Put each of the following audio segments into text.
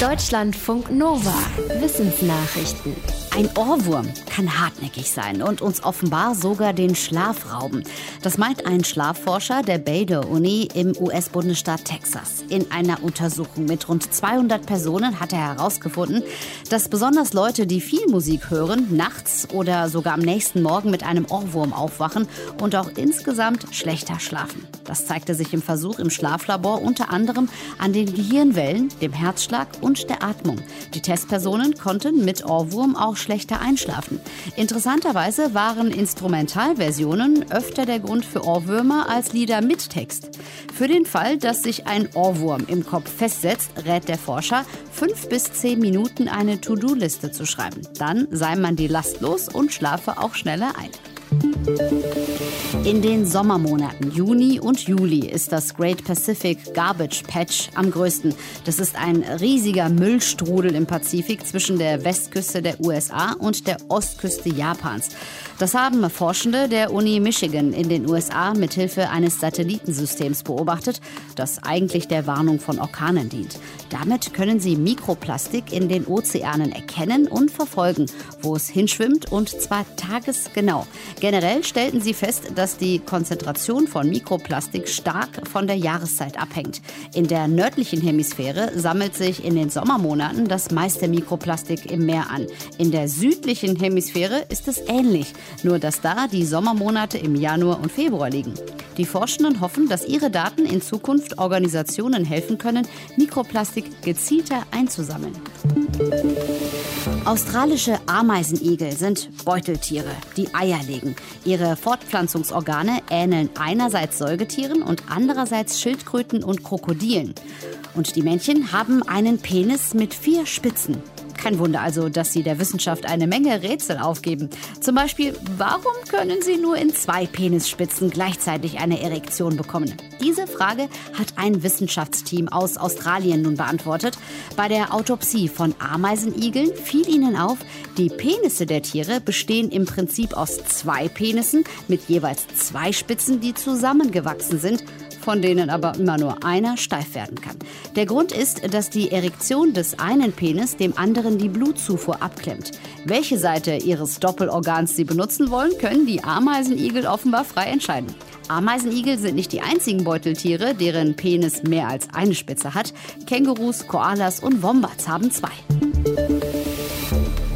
Deutschlandfunk Nova. Wissensnachrichten. Ein Ohrwurm kann hartnäckig sein und uns offenbar sogar den Schlaf rauben. Das meint ein Schlafforscher der Baylor Uni im US-Bundesstaat Texas. In einer Untersuchung mit rund 200 Personen hat er herausgefunden, dass besonders Leute, die viel Musik hören, nachts oder sogar am nächsten Morgen mit einem Ohrwurm aufwachen und auch insgesamt schlechter schlafen. Das zeigte sich im Versuch im Schlaflabor unter anderem an den Gehirnwellen, dem Herzschlag und der Atmung. Die Testpersonen konnten mit Ohrwurm auch schlechter einschlafen. Interessanterweise waren Instrumentalversionen öfter der Grund für Ohrwürmer als Lieder mit Text. Für den Fall, dass sich ein Ohrwurm im Kopf festsetzt, rät der Forscher, fünf bis zehn Minuten eine To-Do-Liste zu schreiben. Dann sei man die Last los und schlafe auch schneller ein. In den Sommermonaten Juni und Juli ist das Great Pacific Garbage Patch am größten. Das ist ein riesiger Müllstrudel im Pazifik zwischen der Westküste der USA und der Ostküste Japans. Das haben Forschende der Uni Michigan in den USA mithilfe eines Satellitensystems beobachtet, das eigentlich der Warnung von Orkanen dient. Damit können sie Mikroplastik in den Ozeanen erkennen und verfolgen, wo es hinschwimmt und zwar tagesgenau. Generell stellten sie fest, dass die Konzentration von Mikroplastik stark von der Jahreszeit abhängt. In der nördlichen Hemisphäre sammelt sich in den Sommermonaten das meiste Mikroplastik im Meer an. In der südlichen Hemisphäre ist es ähnlich, nur dass da die Sommermonate im Januar und Februar liegen. Die Forschenden hoffen, dass ihre Daten in Zukunft Organisationen helfen können, Mikroplastik gezielter einzusammeln. Australische Ameisenigel sind Beuteltiere, die Eier legen. Ihre Fortpflanzungsorgane ähneln einerseits Säugetieren und andererseits Schildkröten und Krokodilen. Und die Männchen haben einen Penis mit vier Spitzen. Kein Wunder also, dass sie der Wissenschaft eine Menge Rätsel aufgeben. Zum Beispiel, warum können sie nur in zwei Penisspitzen gleichzeitig eine Erektion bekommen? Diese Frage hat ein Wissenschaftsteam aus Australien nun beantwortet. Bei der Autopsie von Ameisenigeln fiel ihnen auf, die Penisse der Tiere bestehen im Prinzip aus zwei Penissen mit jeweils zwei Spitzen, die zusammengewachsen sind von denen aber immer nur einer steif werden kann. Der Grund ist, dass die Erektion des einen Penis dem anderen die Blutzufuhr abklemmt. Welche Seite ihres Doppelorgans sie benutzen wollen, können die Ameisenigel offenbar frei entscheiden. Ameisenigel sind nicht die einzigen Beuteltiere, deren Penis mehr als eine Spitze hat. Kängurus, Koalas und Wombats haben zwei.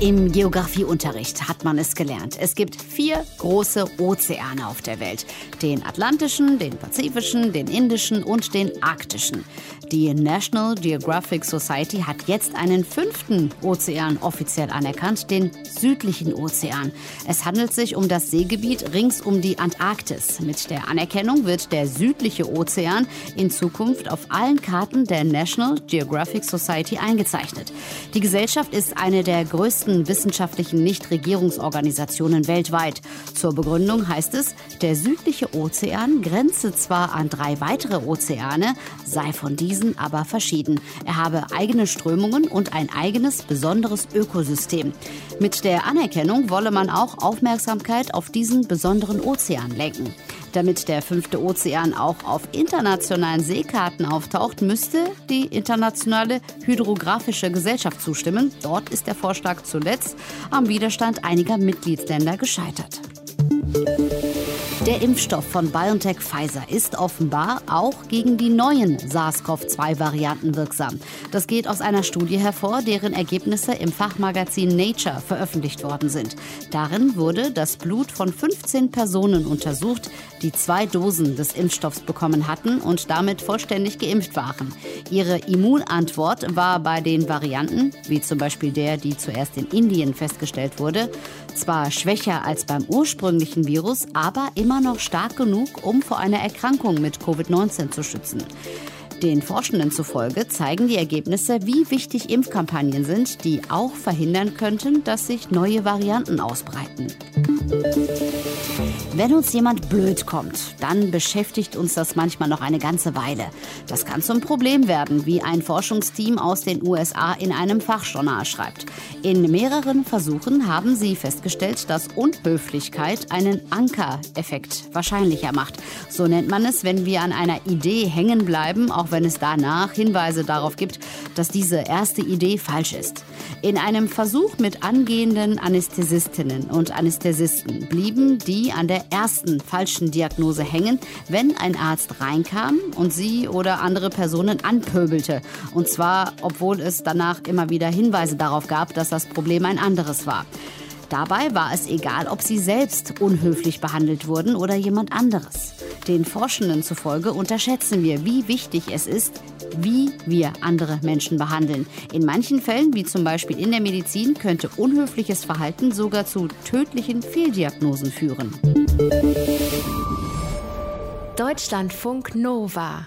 Im Geografieunterricht hat man es gelernt. Es gibt vier große Ozeane auf der Welt. Den Atlantischen, den Pazifischen, den Indischen und den Arktischen. Die National Geographic Society hat jetzt einen fünften Ozean offiziell anerkannt, den südlichen Ozean. Es handelt sich um das Seegebiet rings um die Antarktis. Mit der Anerkennung wird der südliche Ozean in Zukunft auf allen Karten der National Geographic Society eingezeichnet. Die Gesellschaft ist eine der größten wissenschaftlichen Nichtregierungsorganisationen weltweit. Zur Begründung heißt es, der südliche Ozean grenze zwar an drei weitere Ozeane, sei von diesen diesen aber verschieden. Er habe eigene Strömungen und ein eigenes besonderes Ökosystem. Mit der Anerkennung wolle man auch Aufmerksamkeit auf diesen besonderen Ozean lenken. Damit der fünfte Ozean auch auf internationalen Seekarten auftaucht, müsste die internationale hydrographische Gesellschaft zustimmen. Dort ist der Vorschlag zuletzt am Widerstand einiger Mitgliedsländer gescheitert. Der Impfstoff von BioNTech Pfizer ist offenbar auch gegen die neuen SARS-CoV-2-Varianten wirksam. Das geht aus einer Studie hervor, deren Ergebnisse im Fachmagazin Nature veröffentlicht worden sind. Darin wurde das Blut von 15 Personen untersucht, die zwei Dosen des Impfstoffs bekommen hatten und damit vollständig geimpft waren. Ihre Immunantwort war bei den Varianten, wie zum Beispiel der, die zuerst in Indien festgestellt wurde, zwar schwächer als beim ursprünglichen Virus, aber immer noch stark genug, um vor einer Erkrankung mit Covid-19 zu schützen. Den Forschenden zufolge zeigen die Ergebnisse, wie wichtig Impfkampagnen sind, die auch verhindern könnten, dass sich neue Varianten ausbreiten. Wenn uns jemand blöd kommt, dann beschäftigt uns das manchmal noch eine ganze Weile. Das kann zum Problem werden, wie ein Forschungsteam aus den USA in einem Fachjournal schreibt. In mehreren Versuchen haben sie festgestellt, dass Unhöflichkeit einen Ankereffekt wahrscheinlicher macht. So nennt man es, wenn wir an einer Idee hängen bleiben, auch wenn es danach Hinweise darauf gibt, dass diese erste Idee falsch ist. In einem Versuch mit angehenden Anästhesistinnen und Anästhesisten blieben die an der ersten falschen Diagnose hängen, wenn ein Arzt reinkam und sie oder andere Personen anpöbelte. Und zwar, obwohl es danach immer wieder Hinweise darauf gab, dass das Problem ein anderes war. Dabei war es egal, ob sie selbst unhöflich behandelt wurden oder jemand anderes. Den Forschenden zufolge unterschätzen wir, wie wichtig es ist, wie wir andere Menschen behandeln. In manchen Fällen, wie zum Beispiel in der Medizin, könnte unhöfliches Verhalten sogar zu tödlichen Fehldiagnosen führen. Deutschlandfunk Nova